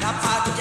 la patria.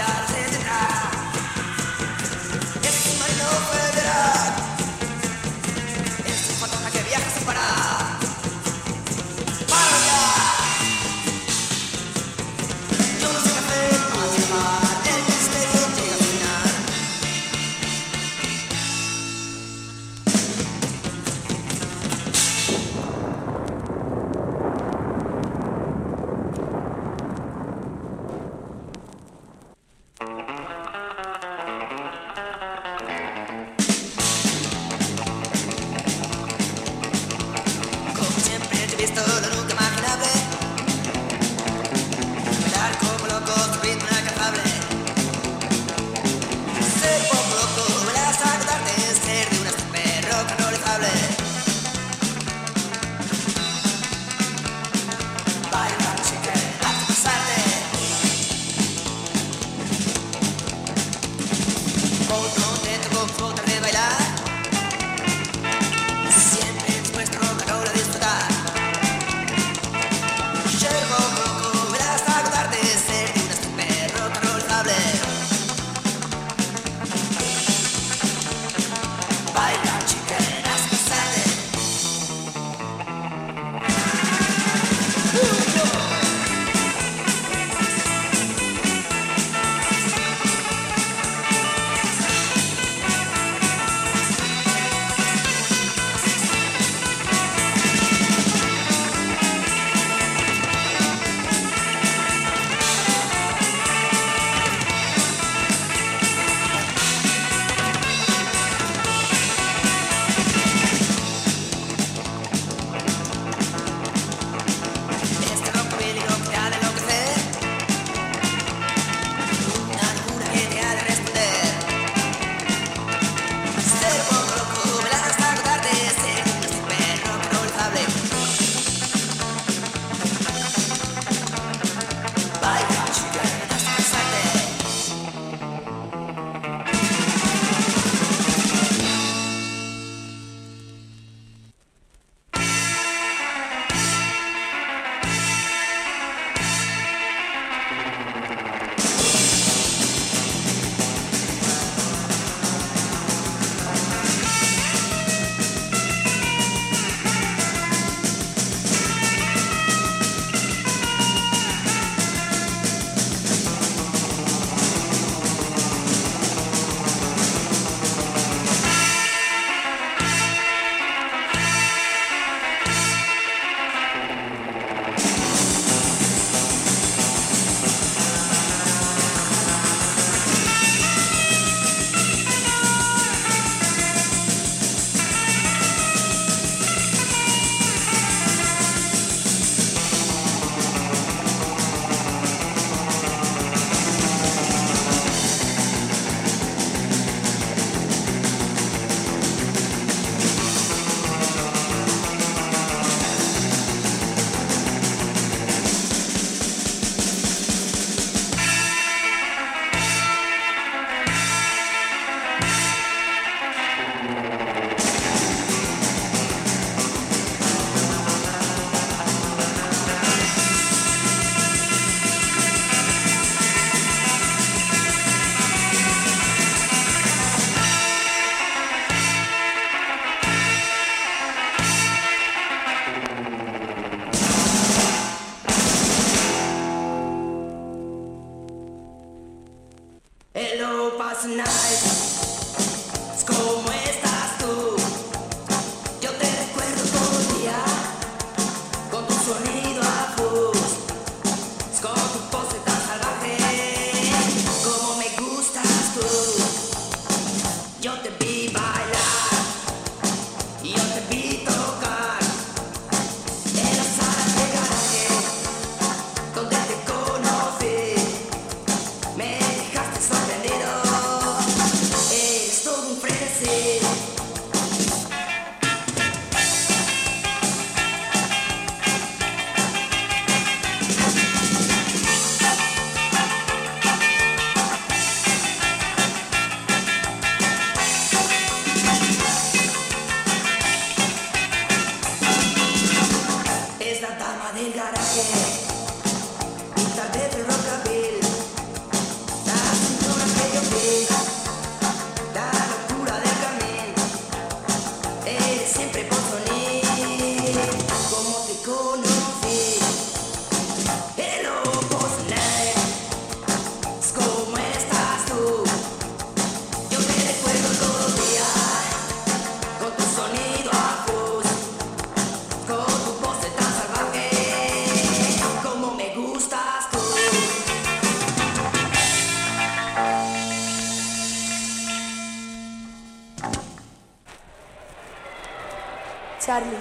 Charlie,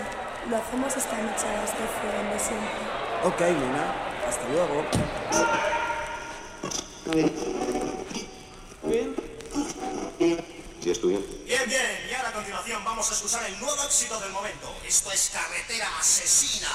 lo hacemos esta noche a las 12 donde siempre. Ok, Luna. Hasta luego. ¿Sí estudian? Bien, bien, y ahora a continuación vamos a escuchar el nuevo éxito del momento. Esto es Carretera Asesina.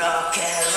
broken.